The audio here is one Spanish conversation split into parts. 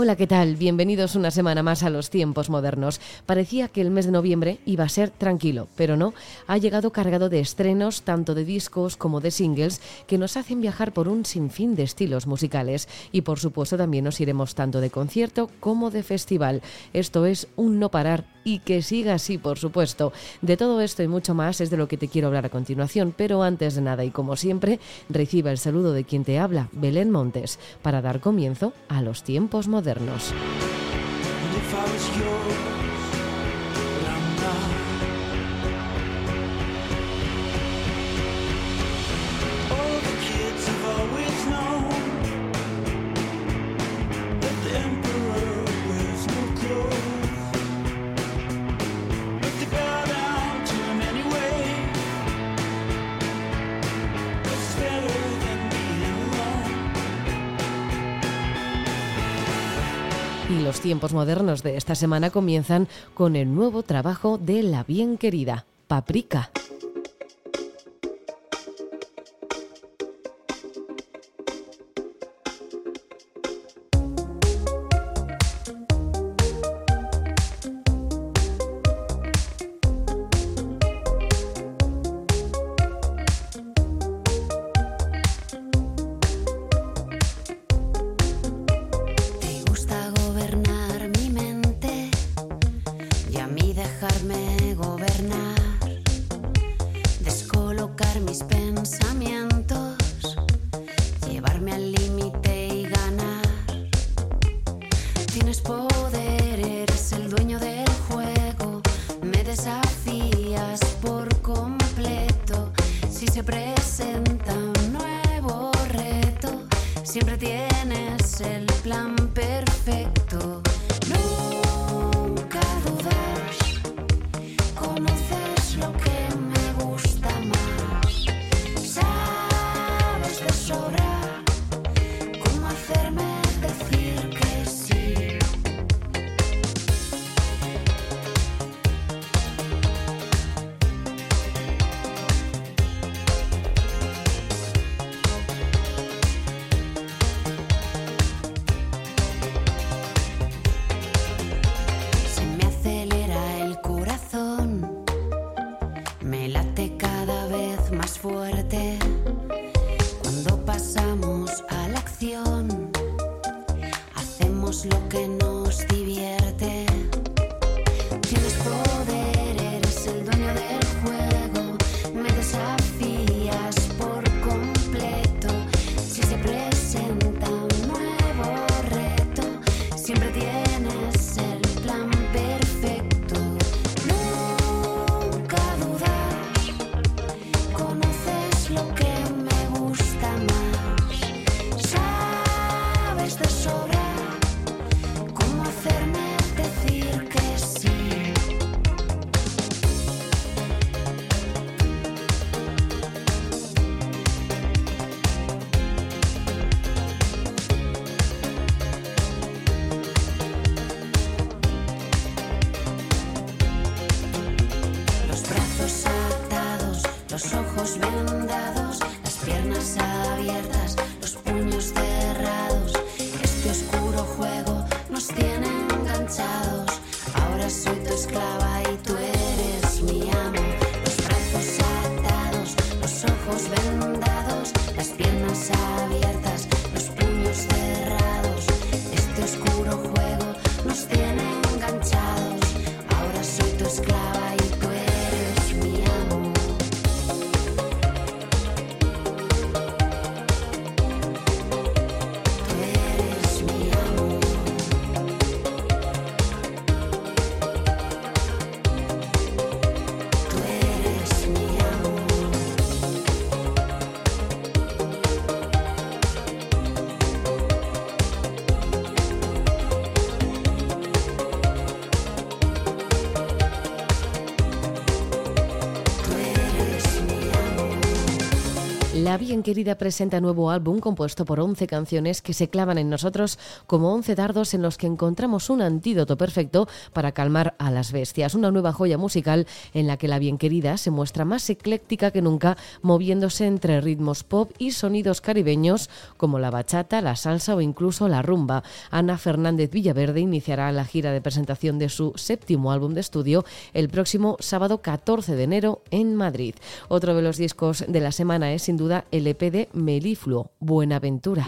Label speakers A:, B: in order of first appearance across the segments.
A: Hola, ¿qué tal? Bienvenidos una semana más a los tiempos modernos. Parecía que el mes de noviembre iba a ser tranquilo, pero no. Ha llegado cargado de estrenos, tanto de discos como de singles, que nos hacen viajar por un sinfín de estilos musicales. Y por supuesto también nos iremos tanto de concierto como de festival. Esto es un no parar y que siga así, por supuesto. De todo esto y mucho más es de lo que te quiero hablar a continuación, pero antes de nada y como siempre, reciba el saludo de quien te habla, Belén Montes, para dar comienzo a los tiempos modernos. Tiempos modernos de esta semana comienzan con el nuevo trabajo de la bien querida Paprika.
B: nos
A: tiene enganchados. Ahora soy tu esclava y tú eres mi amo. Los brazos atados, los ojos vendados, las piernas abiertas, los puños cerrados. Este oscuro juego nos tiene enganchados. Ahora soy tu esclava.
B: Bien Querida presenta nuevo álbum compuesto por 11 canciones que se clavan en nosotros como 11 dardos en los que encontramos un antídoto perfecto para calmar a las bestias. Una nueva joya musical en la que La Bien Querida se muestra más ecléctica que nunca, moviéndose entre ritmos pop y sonidos caribeños como la bachata, la salsa o incluso la rumba. Ana Fernández Villaverde iniciará la gira de presentación de su séptimo álbum de estudio el próximo sábado 14 de enero en Madrid. Otro de los discos de la semana es sin duda LP de Melifluo, Buenaventura.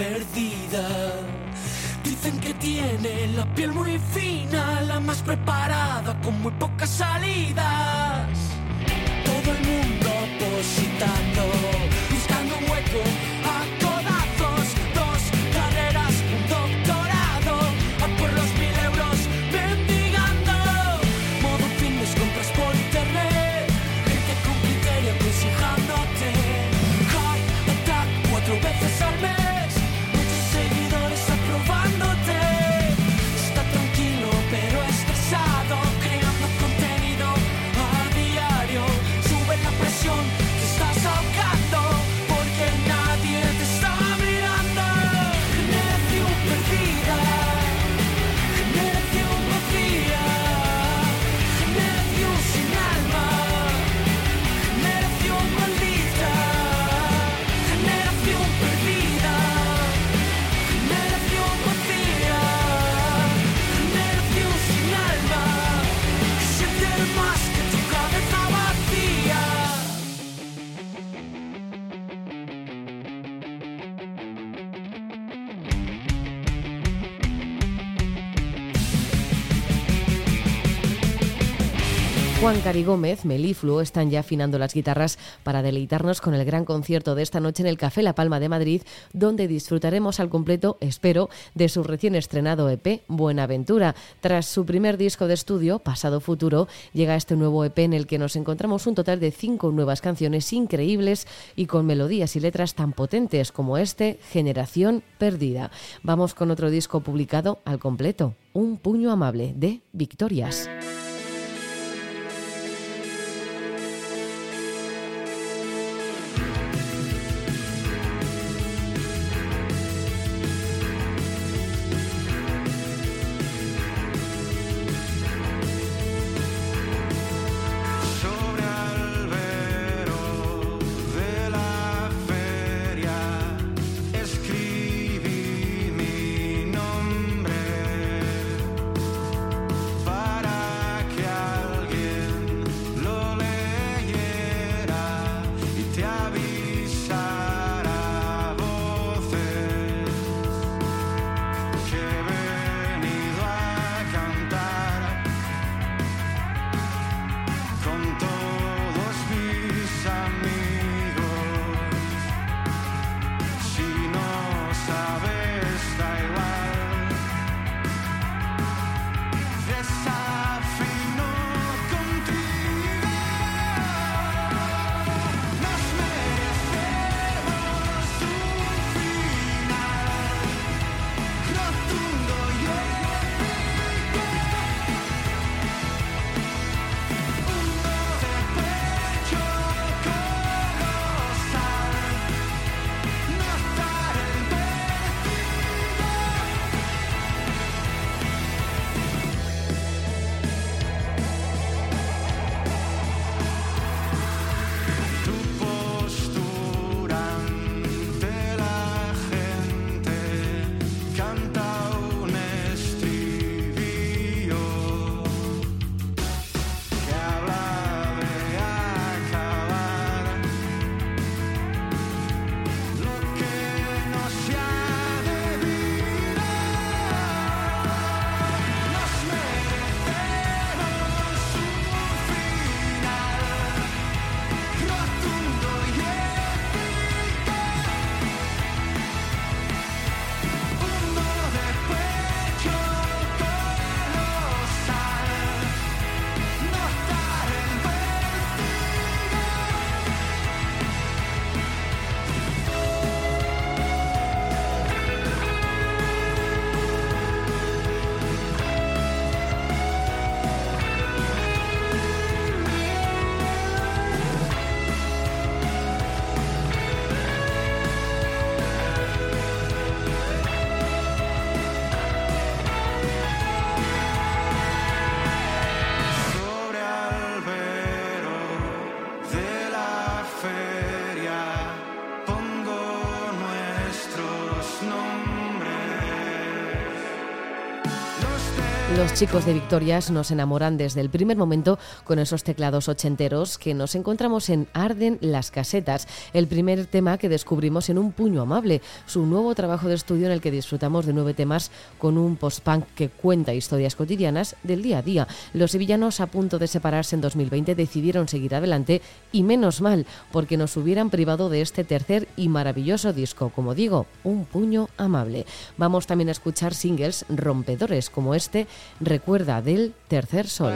C: Generación
B: Cari Gómez, Melifluo están ya afinando las guitarras para deleitarnos con el gran concierto de esta noche en el Café La Palma de Madrid, donde disfrutaremos al completo, espero, de su recién estrenado EP Buenaventura. Tras su primer disco de estudio, Pasado Futuro, llega este nuevo EP en el que nos encontramos un total de cinco nuevas canciones increíbles y con melodías y letras tan potentes como este, Generación Perdida. Vamos con otro disco publicado al completo, Un puño amable de Victorias.
C: Los chicos de Victorias nos enamoran desde el primer momento con esos teclados ochenteros que nos encontramos en Arden las casetas, el primer tema que descubrimos en Un puño amable, su nuevo trabajo de estudio en el que disfrutamos de nueve temas con un post-punk que cuenta historias cotidianas del día a día. Los sevillanos a punto de separarse en 2020 decidieron seguir adelante y menos mal, porque nos hubieran privado de este tercer y maravilloso disco, como digo, Un puño amable. Vamos también a escuchar singles rompedores como este recuerda del tercer sol.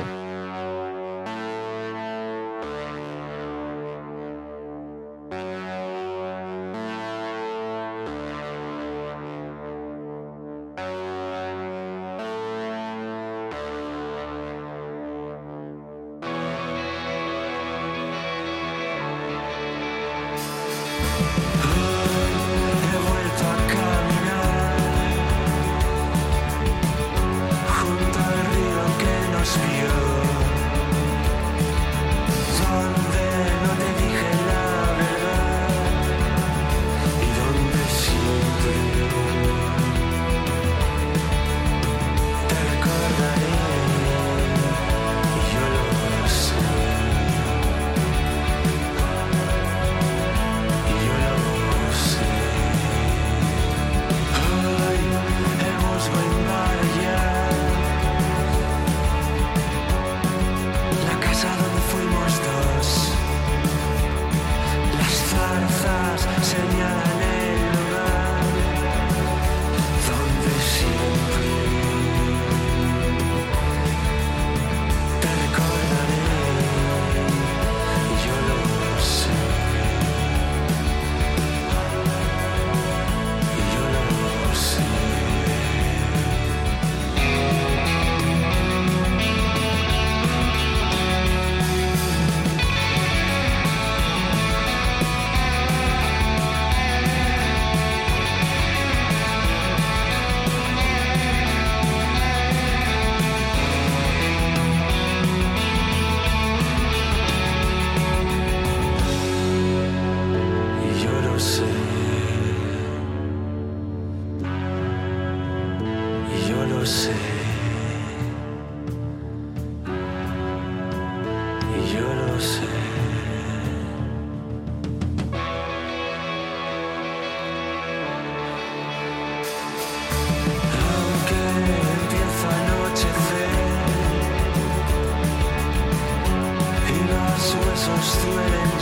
C: to an.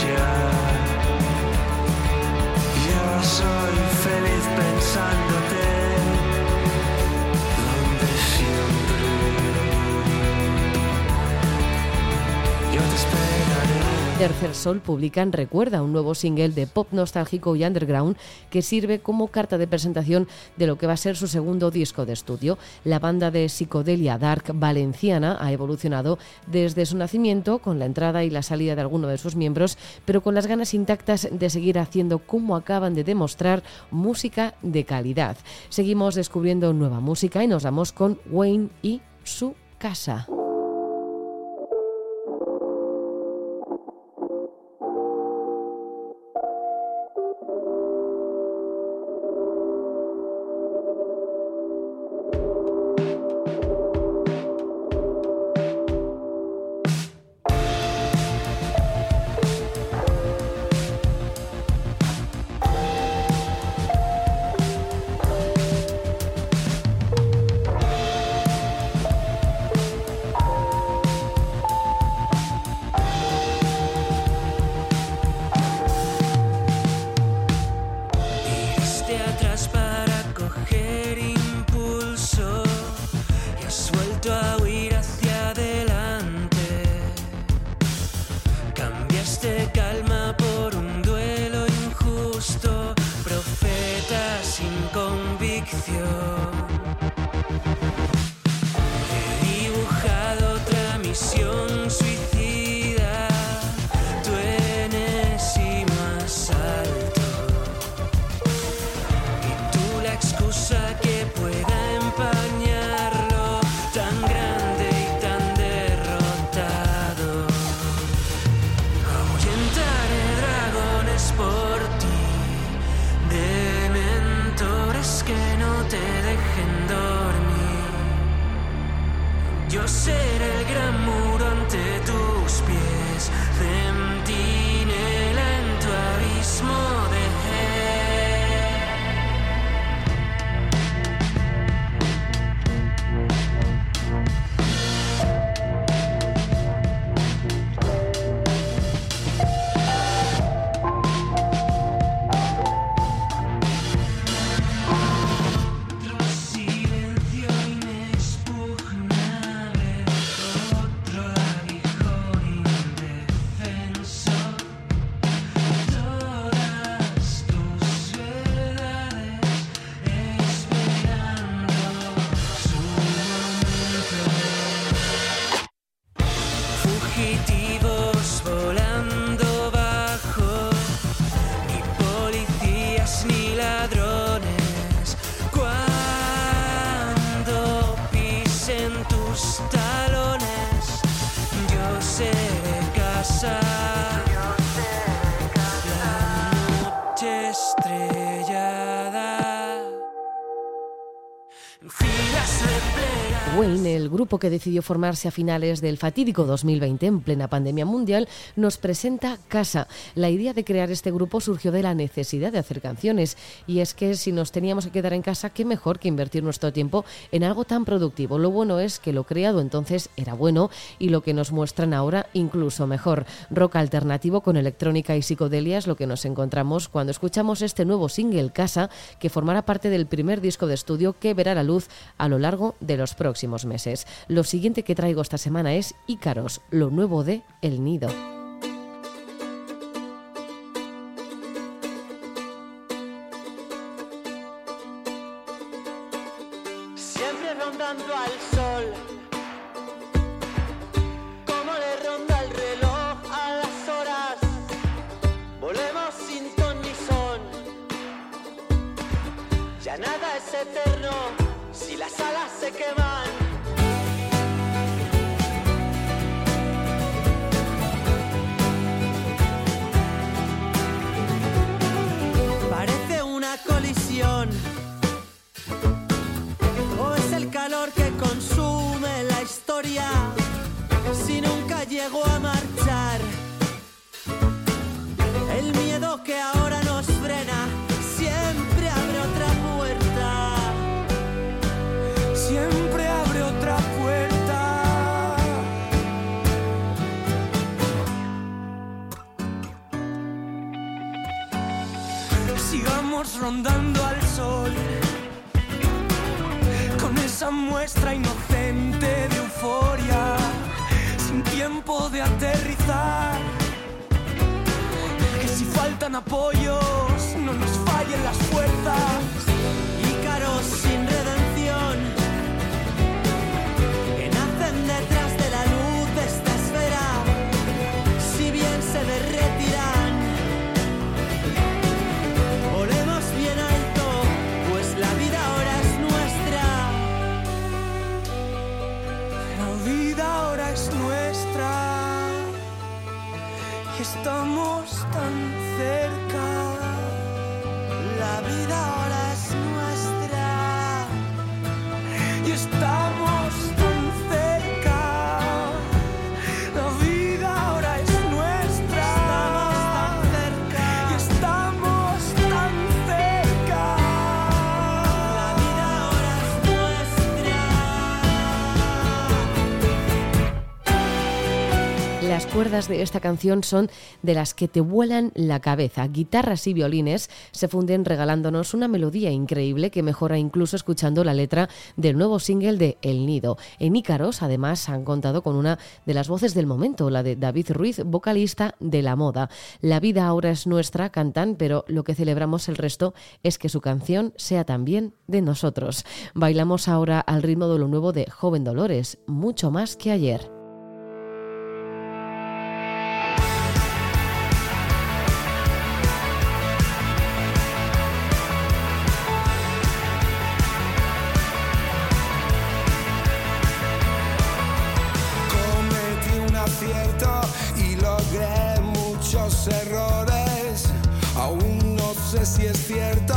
C: Tercer Sol publican Recuerda, un nuevo single de pop nostálgico y underground que sirve como carta de presentación de lo que va a ser su segundo disco de estudio. La banda de psicodelia dark valenciana ha evolucionado desde su nacimiento con la entrada y la salida de alguno de sus miembros, pero con las ganas intactas de seguir haciendo como acaban de demostrar música de calidad. Seguimos descubriendo nueva música y nos vamos con Wayne y su casa.
B: Wayne, el grupo que decidió formarse a finales del fatídico 2020 en plena pandemia mundial, nos presenta Casa. La idea de crear este grupo surgió de la necesidad de hacer canciones. Y es que si nos teníamos que quedar en casa, qué mejor que invertir nuestro tiempo en algo tan productivo. Lo bueno es que lo creado entonces era bueno y lo que nos muestran ahora incluso mejor. Rock alternativo con electrónica y psicodelia es lo que nos encontramos cuando escuchamos este nuevo single Casa, que formará parte del primer disco de estudio que verá la luz a lo largo de los próximos meses. Lo siguiente que traigo esta semana es Ícaros, lo nuevo de El Nido.
D: Rondando al sol
E: con esa muestra inocente de euforia, sin tiempo de aterrizar. Que si faltan apoyos, no nos fallen las fuerzas. Estamos tan cerca.
D: La vida ahora es nuestra.
E: y estamos
B: cuerdas de esta canción son de las que te vuelan la cabeza. Guitarras y violines se funden regalándonos una melodía increíble que mejora incluso escuchando la letra del nuevo single de El Nido. En Ícaros, además, han contado con una de las voces del momento, la de David Ruiz, vocalista de La Moda. La vida ahora es nuestra, cantan, pero lo que celebramos el resto es que su canción sea también de nosotros. Bailamos ahora al ritmo de lo nuevo de Joven Dolores, mucho más que ayer.
F: Errores. Aún no sé si es cierto,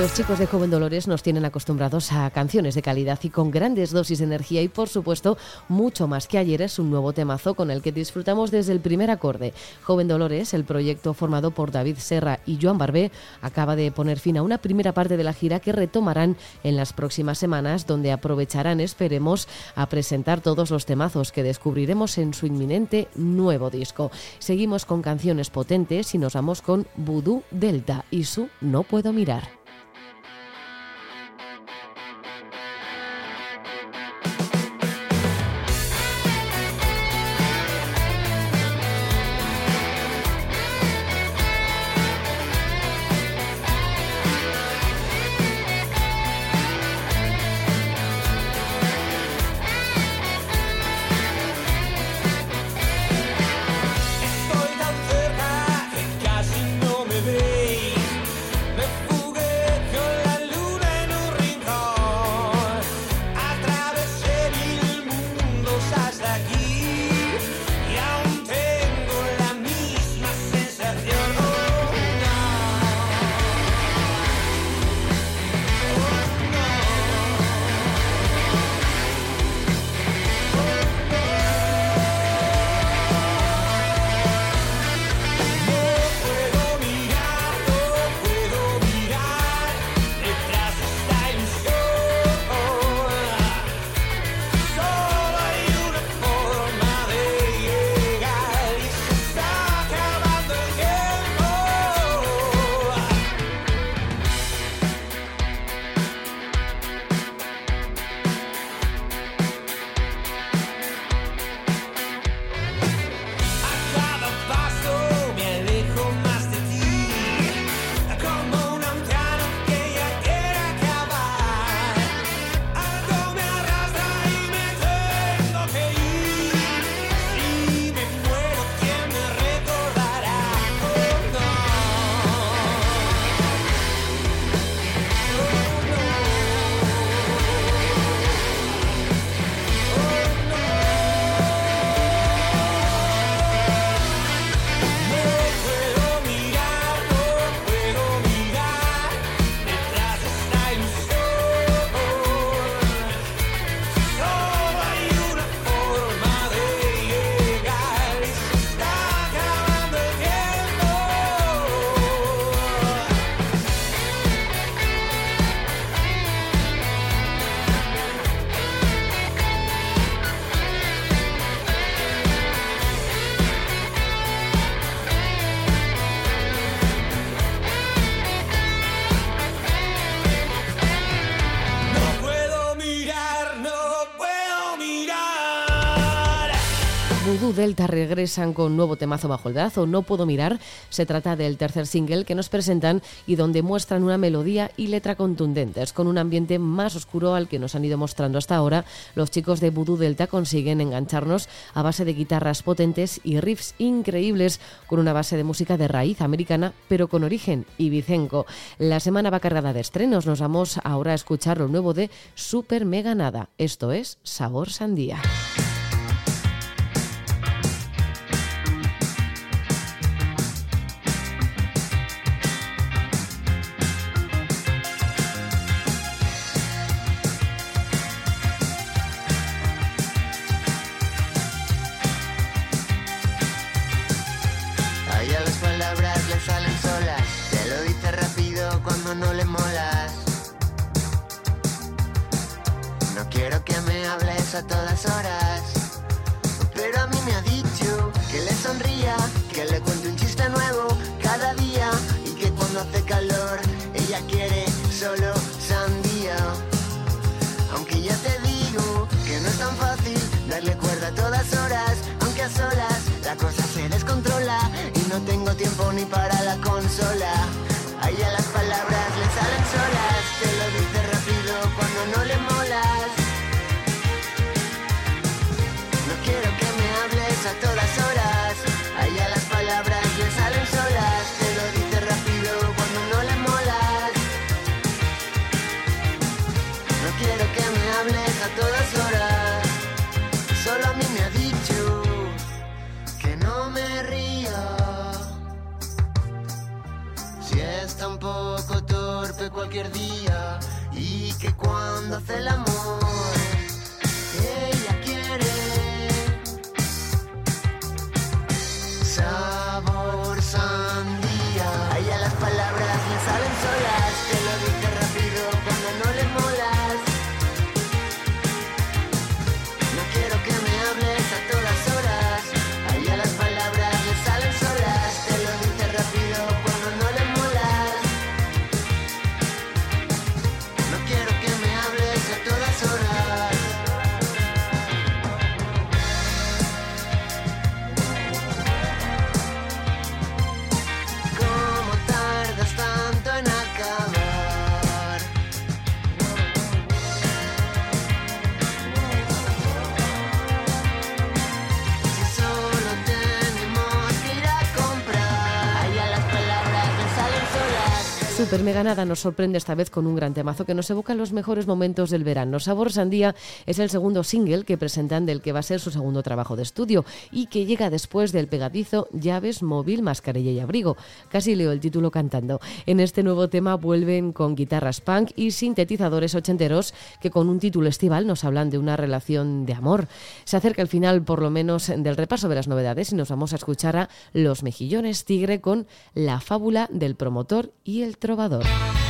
F: Los
G: chicos de Joven Dolores nos tienen acostumbrados a canciones de calidad y con grandes dosis de energía y por supuesto mucho más que ayer es un nuevo temazo con el que disfrutamos desde el primer acorde. Joven Dolores, el proyecto formado por David Serra y Joan Barbé, acaba de poner fin a una primera parte de la gira que retomarán en las próximas semanas donde aprovecharán, esperemos, a presentar todos los temazos que descubriremos en su inminente nuevo disco. Seguimos con canciones potentes y nos vamos con Voodoo Delta y su No puedo mirar. Regresan con nuevo temazo bajo el brazo, No puedo mirar. Se trata del tercer single que nos presentan y donde muestran una melodía y letra contundentes, con un ambiente más oscuro al que nos han ido mostrando hasta ahora. Los chicos de Voodoo Delta consiguen engancharnos a base de guitarras potentes y riffs increíbles con una base de música de raíz americana, pero con origen ibicenco. La semana va cargada de estrenos. Nos vamos ahora a escuchar lo nuevo de Super Mega Nada. Esto es Sabor Sandía.
H: Cualquier día y que cuando hace el amor
B: Super Mega Nada nos sorprende esta vez con un gran temazo que nos evoca los mejores momentos del verano. Sabor Sandía es el segundo single que presentan del que va a ser su segundo trabajo de estudio y que llega después del pegadizo Llaves, Móvil, Mascarilla y Abrigo. Casi leo el título cantando. En este nuevo tema vuelven con guitarras punk y sintetizadores ochenteros que con un título estival nos hablan de una relación de amor. Se acerca el final por lo menos del repaso de las novedades y nos vamos a escuchar a Los Mejillones Tigre con La fábula del promotor y el trovador.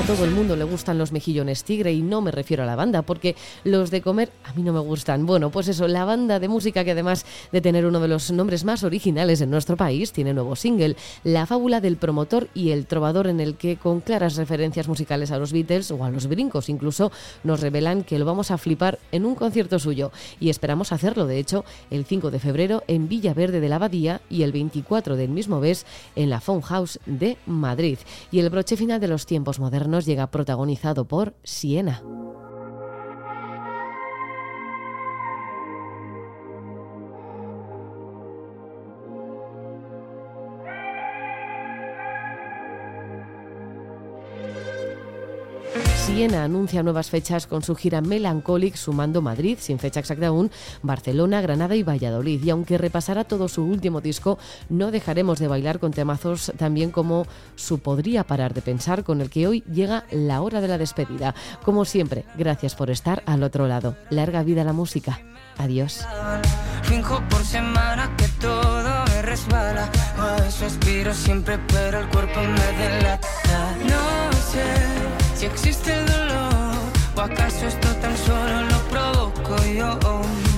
E: A
B: todo el mundo le gustan los mejillones tigre y no me refiero a la banda, porque los de comer a mí no me gustan. Bueno, pues eso, la banda de música que además de tener uno de los nombres más originales en nuestro país, tiene nuevo single, La fábula del promotor y el trovador, en el que con claras referencias musicales a los Beatles o a los brincos incluso, nos revelan que lo vamos a flipar en un concierto suyo. Y esperamos hacerlo, de hecho, el 5 de febrero en Villaverde de la Abadía y el 24 del mismo mes en la Phone House de Madrid. Y el broche final de los tiempos modernos llega protagonizado por Siena. Viena anuncia nuevas fechas con su gira Melancholic, sumando Madrid, sin fecha exacta aún, Barcelona, Granada y Valladolid. Y aunque repasará todo su último disco, no dejaremos de bailar con temazos también como su Podría Parar de Pensar, con el que hoy llega la hora de la despedida. Como siempre, gracias por estar al otro lado. Larga vida la música. Adiós
C: si existe dolor o acaso esto tan solo lo provoco yo.